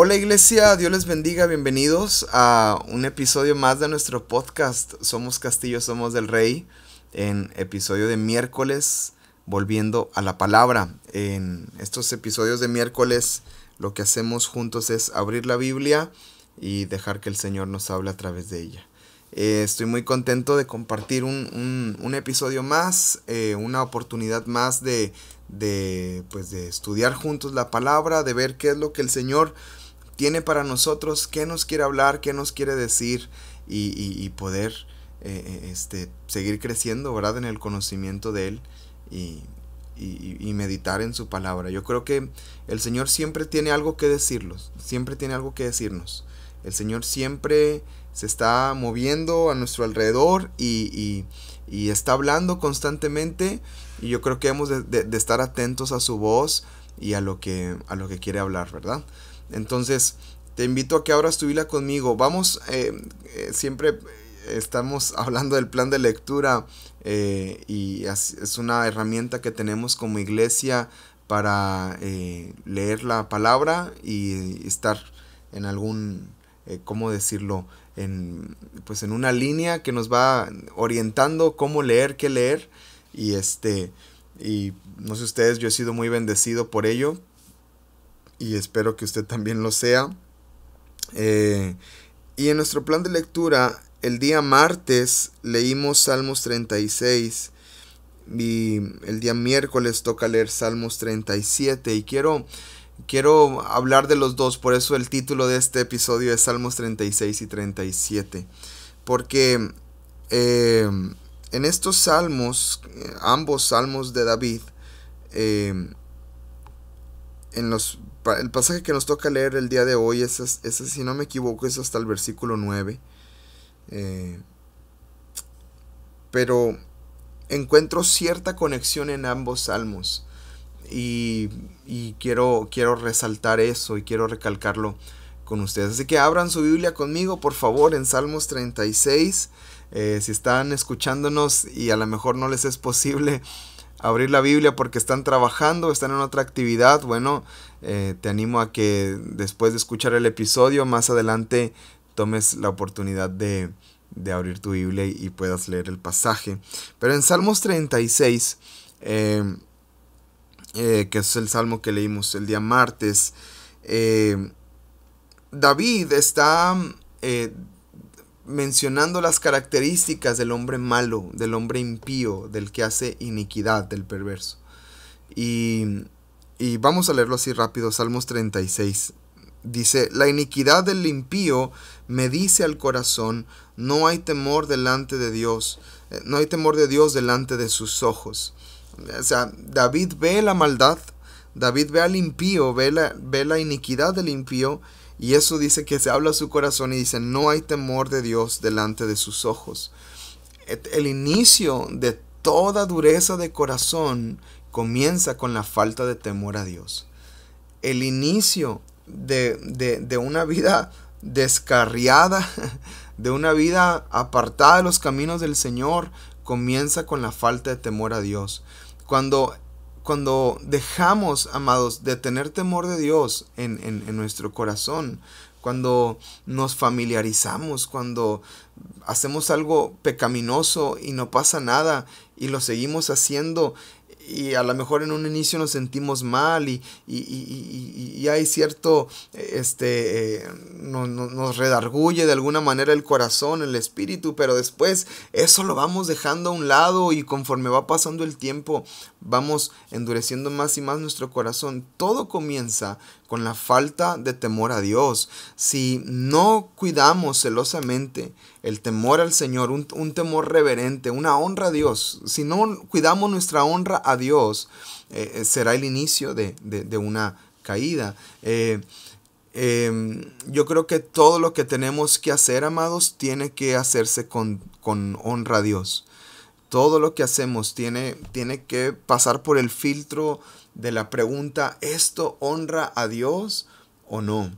Hola iglesia, Dios les bendiga, bienvenidos a un episodio más de nuestro podcast Somos Castillo, Somos del Rey, en episodio de miércoles, volviendo a la palabra. En estos episodios de miércoles lo que hacemos juntos es abrir la Biblia y dejar que el Señor nos hable a través de ella. Eh, estoy muy contento de compartir un, episodio más, eh, una oportunidad más de, de, pues de estudiar juntos la palabra, de ver qué es lo que el Señor tiene para nosotros, qué nos quiere hablar, qué nos quiere decir y, poder eh, eh, este, seguir creciendo, ¿verdad? En el conocimiento de Él y, meditar en su palabra. Yo creo que el Señor siempre tiene algo que decirlos, siempre tiene algo que decirnos. El Señor siempre se está moviendo a nuestro alrededor y, está hablando constantemente y yo creo que hemos de, de, estar atentos a su voz y a lo que, a lo que quiere hablar, ¿verdad? Entonces, te invito a que abras tu Biblia conmigo. Vamos, eh, eh, siempre estamos hablando del plan de lectura eh, y es una herramienta que tenemos como iglesia para leer la palabra y estar en algún, ¿cómo decirlo? En, pues en una línea que nos va orientando cómo leer, qué leer. Y este, y no sé ustedes, yo he sido muy bendecido por ello y espero que usted también lo sea. Eh, y en nuestro plan de lectura, el día martes leímos Salmos 36 y el día miércoles toca leer Salmos 37 y quiero, quiero hablar de los dos, por eso el título de este episodio es Salmos 36 y 37, porque eh, en estos salmos, ambos salmos de David, eh, en los el pasaje que nos toca leer el día de hoy, es, si no me equivoco, es hasta el versículo 9. Eh, pero encuentro cierta conexión en ambos salmos. Y, quiero, quiero resaltar eso y quiero recalcarlo con ustedes. Así que abran su Biblia conmigo, por favor, en Salmos 36. Eh, si están escuchándonos y a lo mejor no les es posible abrir la Biblia porque están trabajando, están en otra actividad, bueno, eh, te animo a que después de escuchar el episodio, más adelante tomes la oportunidad de, abrir tu Biblia y, puedas leer el pasaje. Pero en Salmos 36, eh, eh, que es el salmo que leímos el día martes, David está mencionando las características del hombre malo, del hombre impío, del que hace iniquidad, del perverso. Y, y vamos a leerlo así rápido, Salmos 36. Dice, la iniquidad del impío me dice al corazón, no hay temor delante de Dios, eh, no hay temor de Dios delante de sus ojos. O sea, David ve la maldad, David ve al impío, ve la, ve la iniquidad del impío y eso dice que se habla a su corazón y dice, no hay temor de Dios delante de sus ojos. El inicio de toda dureza de corazón comienza con la falta de temor a Dios. El inicio de, de una vida descarriada, de una vida apartada de los caminos del Señor, comienza con la falta de temor a Dios. Cuando cuando dejamos, amados, de tener temor de Dios en, en, nuestro corazón, cuando nos familiarizamos, cuando hacemos algo pecaminoso y no pasa nada y lo seguimos haciendo y a lo mejor en un inicio nos sentimos mal y, y, hay cierto, este, eh, nos redarguye de alguna manera el corazón, el espíritu, pero después eso lo vamos dejando a un lado y conforme va pasando el tiempo vamos endureciendo más y más nuestro corazón. Todo comienza con la falta de temor a Dios. Si no cuidamos celosamente el temor al Señor, un, temor reverente, una honra a Dios, si no cuidamos nuestra honra a Dios, eh, eh, será el inicio de, una caída. Eh, em, yo creo que todo lo que tenemos que hacer, amados, tiene que hacerse con, con honra a Dios. Todo lo que hacemos tiene, tiene que pasar por el filtro de la pregunta, ¿esto honra a Dios o no?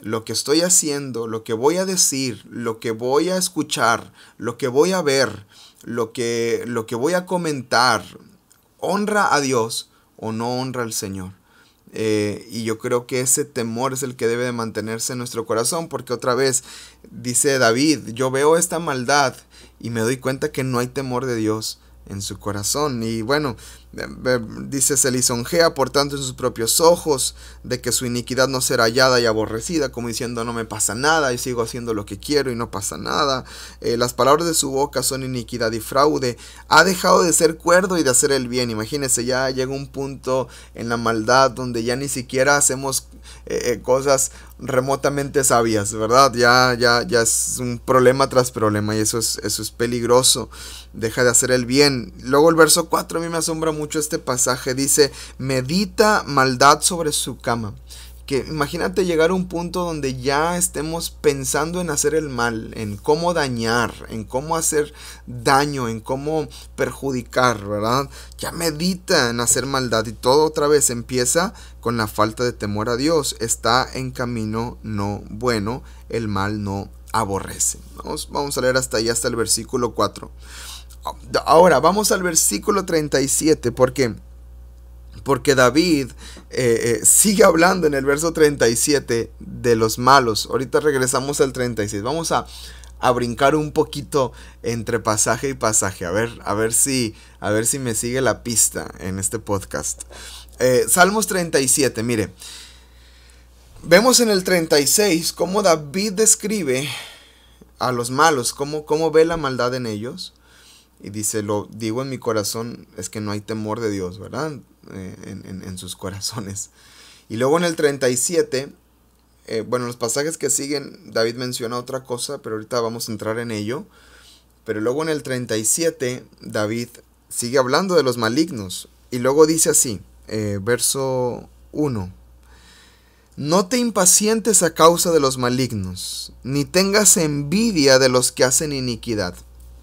Lo que estoy haciendo, lo que voy a decir, lo que voy a escuchar, lo que voy a ver, lo que, lo que voy a comentar, ¿honra a Dios o no honra al Señor? Eh, y yo creo que ese temor es el que debe de mantenerse en nuestro corazón, porque otra vez dice David, yo veo esta maldad y me doy cuenta que no hay temor de Dios en su corazón. Y bueno, dice, se lisonjea por tanto en sus propios ojos, de que su iniquidad no será hallada y aborrecida, como diciendo no me pasa nada y sigo haciendo lo que quiero y no pasa nada. Eh, las palabras de su boca son iniquidad y fraude. Ha dejado de ser cuerdo y de hacer el bien. Imagínense, ya llega un punto en la maldad donde ya ni siquiera hacemos eh, eh, cosas remotamente sabias, ¿verdad? Ya, ya, ya es un problema tras problema y eso es, eso es peligroso. Deja de hacer el bien. Luego el verso 4 a mí me asombra mucho este pasaje. Dice, medita maldad sobre su cama. Que imagínate llegar a un punto donde ya estemos pensando en hacer el mal, en cómo dañar, en cómo hacer daño, en cómo perjudicar, ¿verdad? Ya medita en hacer maldad y todo otra vez empieza con la falta de temor a Dios. Está en camino no bueno, el mal no aborrece. Vamos, vamos a leer hasta ahí, hasta el versículo 4. Ahora vamos al versículo 37 porque porque David eh, eh, sigue hablando en el verso 37 de los malos. Ahorita regresamos al 36. Vamos a, brincar un poquito entre pasaje y pasaje. A ver, a ver si, a ver si me sigue la pista en este podcast. Eh, Salmos 37, mire. Vemos en el 36 cómo David describe a los malos, cómo, cómo ve la maldad en ellos. Y dice, lo digo en mi corazón, es que no hay temor de Dios, ¿verdad? Eh, en, sus corazones. Y luego en el 37, eh, bueno, los pasajes que siguen, David menciona otra cosa, pero ahorita vamos a entrar en ello. Pero luego en el 37, David sigue hablando de los malignos. Y luego dice así, eh, verso 1. No te impacientes a causa de los malignos, ni tengas envidia de los que hacen iniquidad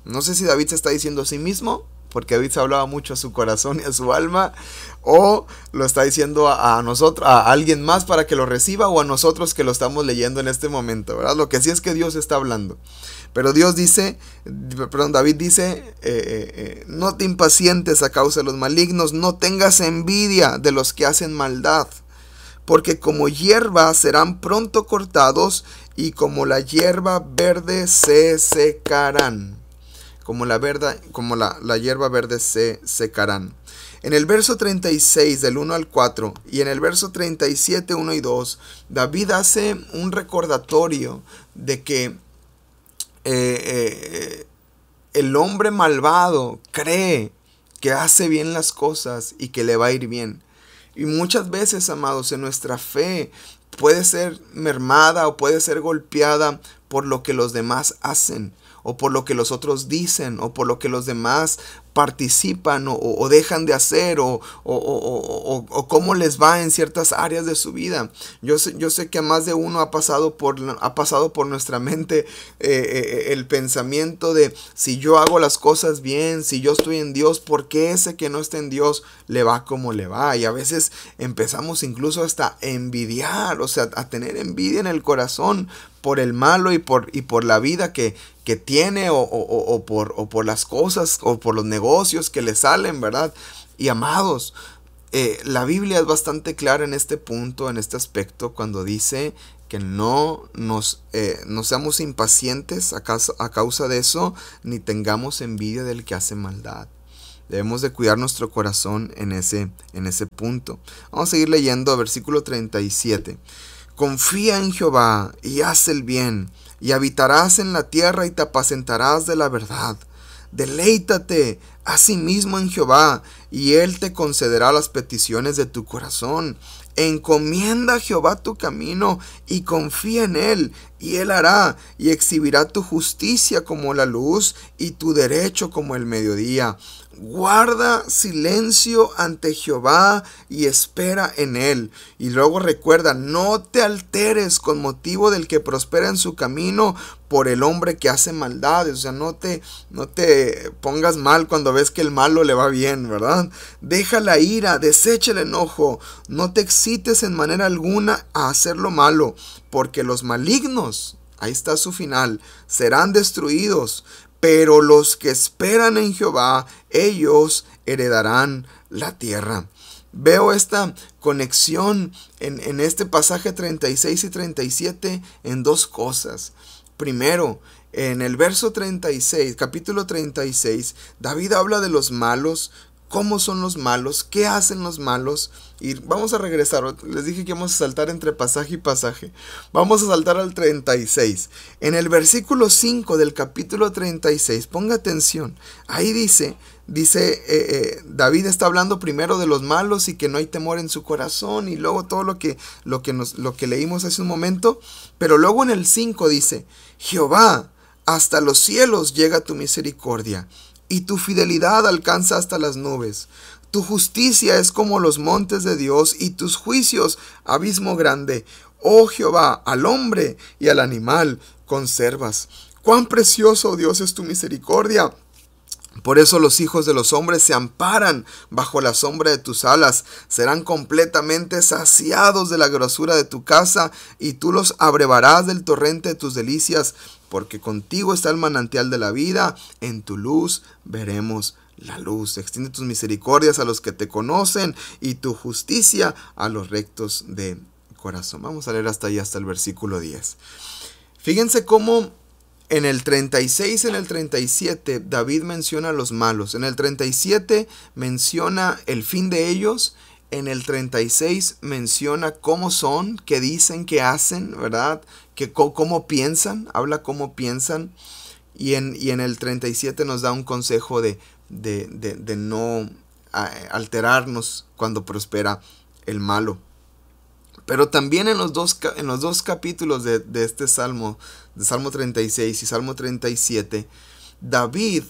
no sé si David se está diciendo a sí mismo, porque David se hablaba mucho a su corazón y a su alma, o lo está diciendo a, nosotros, a alguien más para que lo reciba, o a nosotros que lo estamos leyendo en este momento, ¿verdad? Lo que sí es que Dios está hablando. Pero Dios dice, perdón, David dice, eh, eh, eh, no te impacientes a causa de los malignos, no tengas envidia de los que hacen maldad, porque como hierba serán pronto cortados y como la hierba verde se secarán como la, como la, hierba verde se secarán. En el verso 36 del 1 al 4 y en el verso 37, 1 y 2, David hace un recordatorio de que eh, eh, el hombre malvado cree que hace bien las cosas y que le va a ir bien. Y muchas veces, amados, en nuestra fe puede ser mermada o puede ser golpeada por lo que los demás hacen o por lo que los otros dicen, o por lo que los demás participan o, dejan de hacer o, o, cómo les va en ciertas áreas de su vida. Yo sé, yo sé que a más de uno ha pasado por, ha pasado por nuestra mente eh, eh, el pensamiento de si yo hago las cosas bien, si yo estoy en Dios, ¿por qué ese que no está en Dios le va como le va? Y a veces empezamos incluso hasta envidiar, o sea, a tener envidia en el corazón por el malo y por, y por la vida que, que tiene o, por, o por las cosas o por los negocios que le salen, ¿verdad? Y amados, eh, la Biblia es bastante clara en este punto, en este aspecto, cuando dice que no nos eh, no seamos impacientes a causa, a causa de eso, ni tengamos envidia del que hace maldad. Debemos de cuidar nuestro corazón en ese, en ese punto. Vamos a seguir leyendo versículo 37. Confía en Jehová y haz el bien y habitarás en la tierra y te apacentarás de la verdad. Deleítate asimismo en Jehová, y Él te concederá las peticiones de tu corazón. Encomienda a Jehová tu camino y confía en Él, y Él hará, y exhibirá tu justicia como la luz y tu derecho como el mediodía. Guarda silencio ante Jehová y espera en él. Y luego recuerda, no te alteres con motivo del que prospera en su camino por el hombre que hace maldades. O sea, no te, no te pongas mal cuando ves que el malo le va bien, ¿verdad? Deja la ira, desecha el enojo. No te excites en manera alguna a hacer lo malo, porque los malignos, ahí está su final, serán destruidos pero los que esperan en Jehová, ellos heredarán la tierra. Veo esta conexión en, en este pasaje 36 y 37 en dos cosas. Primero, en el verso 36, capítulo 36, David habla de los malos, cómo son los malos, qué hacen los malos. Y vamos a regresar, les dije que vamos a saltar entre pasaje y pasaje. Vamos a saltar al 36. En el versículo 5 del capítulo 36, ponga atención, ahí dice, dice, eh, eh, David está hablando primero de los malos y que no hay temor en su corazón y luego todo lo que, lo que, lo que leímos hace un momento. Pero luego en el 5 dice, Jehová, hasta los cielos llega tu misericordia y tu fidelidad alcanza hasta las nubes. Tu justicia es como los montes de Dios y tus juicios abismo grande. Oh Jehová, al hombre y al animal conservas. Cuán precioso, oh Dios, es tu misericordia. Por eso los hijos de los hombres se amparan bajo la sombra de tus alas, serán completamente saciados de la grosura de tu casa, y tú los abrevarás del torrente de tus delicias porque contigo está el manantial de la vida, en tu luz veremos la luz. Extiende tus misericordias a los que te conocen y tu justicia a los rectos de corazón. Vamos a leer hasta ahí, hasta el versículo 10. Fíjense cómo en el 36, en el 37, David menciona a los malos. En el 37 menciona el fin de ellos. En el 36 menciona cómo son, qué dicen, qué hacen, ¿verdad? que cómo piensan, habla cómo piensan, y en, y en el 37 nos da un consejo de, de, de, no alterarnos cuando prospera el malo. Pero también en los dos, en los dos capítulos de, este salmo, de Salmo 36 y Salmo 37, David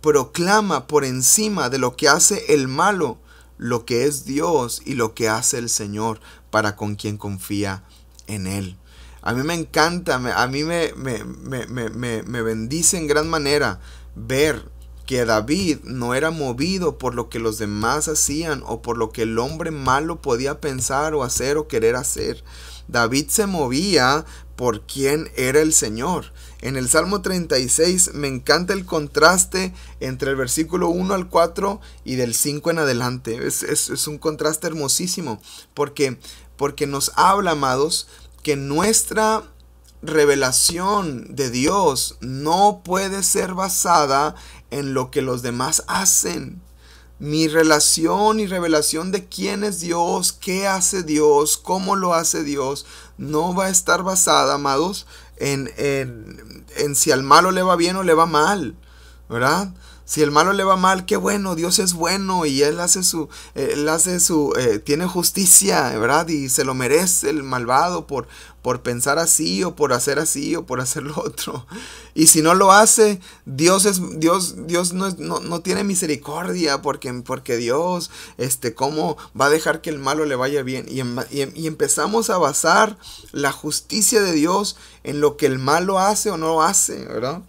proclama por encima de lo que hace el malo, lo que es Dios y lo que hace el Señor para con quien confía en Él. A mí me encanta, a mí me, me, me, me, bendice en gran manera ver que David no era movido por lo que los demás hacían o por lo que el hombre malo podía pensar o hacer o querer hacer. David se movía por quién era el Señor. En el Salmo 36 me encanta el contraste entre el versículo 1 al 4 y del 5 en adelante. Es, es, es un contraste hermosísimo porque, porque nos habla, amados, que nuestra revelación de Dios no puede ser basada en lo que los demás hacen. Mi relación y revelación de quién es Dios, qué hace Dios, cómo lo hace Dios, no va a estar basada, amados, en, en, en si al malo le va bien o le va mal, ¿verdad? Si el malo le va mal, qué bueno, Dios es bueno y Él hace su, Él hace su, eh, tiene justicia, ¿verdad? Y se lo merece el malvado por, por pensar así o por hacer así o por hacer lo otro. Y si no lo hace, Dios es, Dios, Dios no, no, tiene misericordia porque, porque Dios, este, ¿cómo va a dejar que el malo le vaya bien? Y, y empezamos a basar la justicia de Dios en lo que el malo hace o no hace, ¿verdad?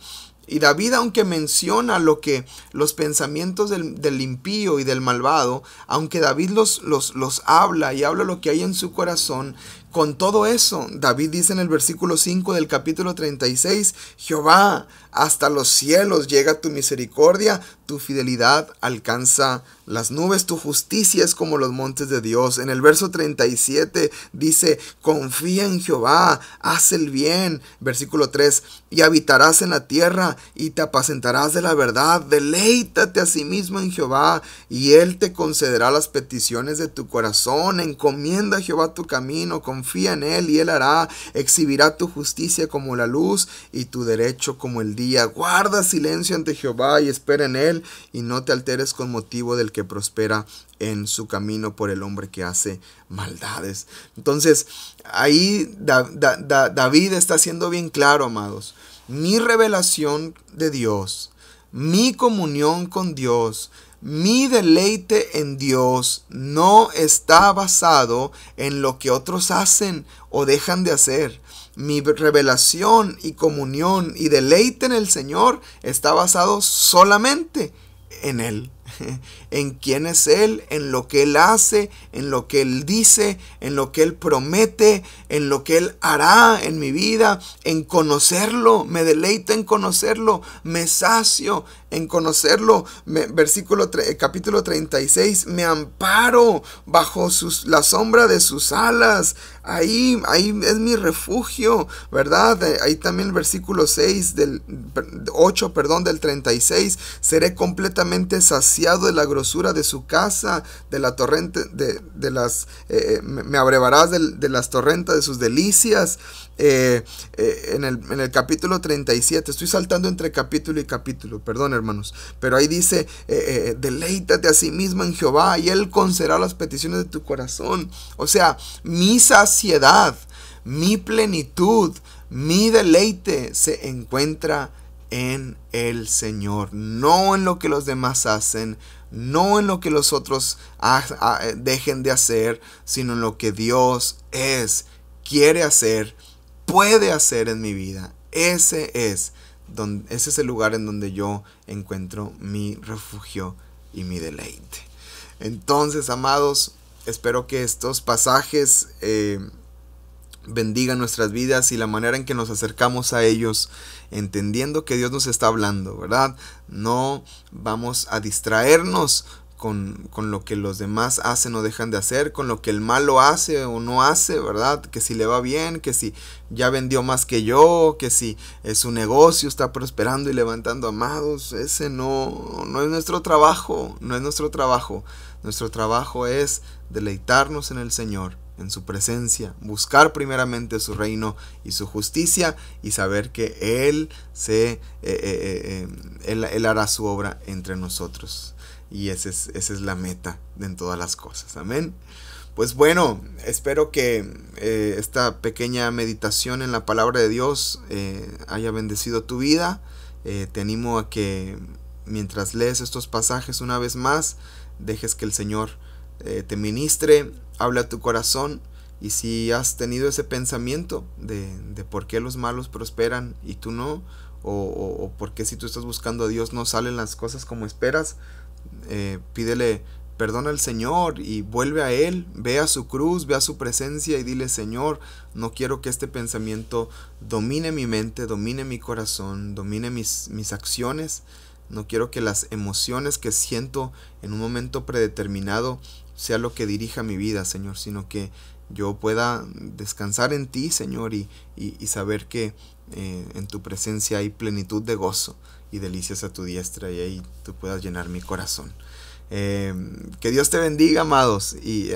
Y David, aunque menciona lo que los pensamientos del, impío y del malvado, aunque David los, los, los habla y habla lo que hay en su corazón, con todo eso, David dice en el versículo 5 del capítulo 36, Jehová, hasta los cielos llega tu misericordia, tu fidelidad alcanza las nubes, tu justicia es como los montes de Dios. En el verso 37 dice, confía en Jehová, haz el bien. Versículo 3, y habitarás en la tierra y te apacentarás de la verdad. Deleítate a sí mismo en Jehová y él te concederá las peticiones de tu corazón. Encomienda a Jehová tu camino, confía en él y él hará. Exhibirá tu justicia como la luz y tu derecho como el día. Guarda silencio ante Jehová y espera en él y no te alteres con motivo del que prospera en su camino por el hombre que hace maldades. Entonces, ahí David está siendo bien claro, amados. Mi revelación de Dios, mi comunión con Dios, mi deleite en Dios no está basado en lo que otros hacen o dejan de hacer. Mi revelación y comunión y deleite en el Señor está basado solamente en Él. en quién es Él, en lo que Él hace, en lo que Él dice, en lo que Él promete, en lo que Él hará en mi vida, en conocerlo, me deleito en conocerlo, me sacio en conocerlo. versículo capítulo 36, me amparo bajo sus, la sombra de sus alas. Ahí, ahí es mi refugio, ¿verdad? Eh, ahí también el versículo 6 del 8, perdón, del 36, seré completamente saciado de la de su casa, de la torrente, de, las, eh, eh, me abrevarás de, de las torrentas de sus delicias. Eh, en, el, en, el, capítulo 37. Estoy saltando entre capítulo y capítulo, perdón hermanos. Pero ahí dice, deleítate a sí mismo en Jehová y Él concederá las peticiones de tu corazón. O sea, mi saciedad, mi plenitud, mi deleite se encuentra en el Señor, no en lo que los demás hacen, no en lo que los otros dejen de hacer, sino en lo que Dios es, quiere hacer puede hacer en mi vida. Ese es, donde, ese es el lugar en donde yo encuentro mi refugio y mi deleite. Entonces, amados, espero que estos pasajes eh, bendigan nuestras vidas y la manera en que nos acercamos a ellos, entendiendo que Dios nos está hablando, ¿verdad? No vamos a distraernos con, lo que los demás hacen o dejan de hacer, con lo que el malo hace o no hace, ¿verdad? Que si le va bien, que si ya vendió más que yo, que si su negocio está prosperando y levantando amados, ese no, no es nuestro trabajo, no es nuestro trabajo. Nuestro trabajo es deleitarnos en el Señor, en su presencia, buscar primeramente su reino y su justicia y saber que Él se eh, eh, eh, él hará su obra entre nosotros. Y esa es, esa es la meta en todas las cosas. Amén. Pues bueno, espero que esta pequeña meditación en la palabra de Dios haya bendecido tu vida. Te animo a que mientras lees estos pasajes una vez más, dejes que el Señor te ministre, hable a tu corazón. Y si has tenido ese pensamiento de, de por qué los malos prosperan y tú no, o, o, o por qué si tú estás buscando a Dios no salen las cosas como esperas, eh, pídele perdón al Señor y vuelve a Él, ve a su cruz, ve a su presencia y dile, Señor, no quiero que este pensamiento domine mi mente, domine mi corazón, domine mis, mis acciones, no quiero que las emociones que siento en un momento predeterminado sea lo que dirija mi vida, Señor, sino que yo pueda descansar en ti, Señor, y, y, saber que eh, en tu presencia hay plenitud de gozo y delicias a tu diestra y ahí tú puedas llenar mi corazón. Eh, que Dios te bendiga, amados, y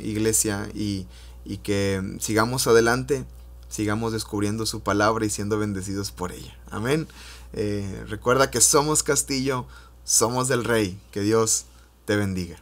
iglesia, y, y, que sigamos adelante, sigamos descubriendo su palabra y siendo bendecidos por ella. Amén. Eh, recuerda que somos castillo, somos del rey. Que Dios te bendiga.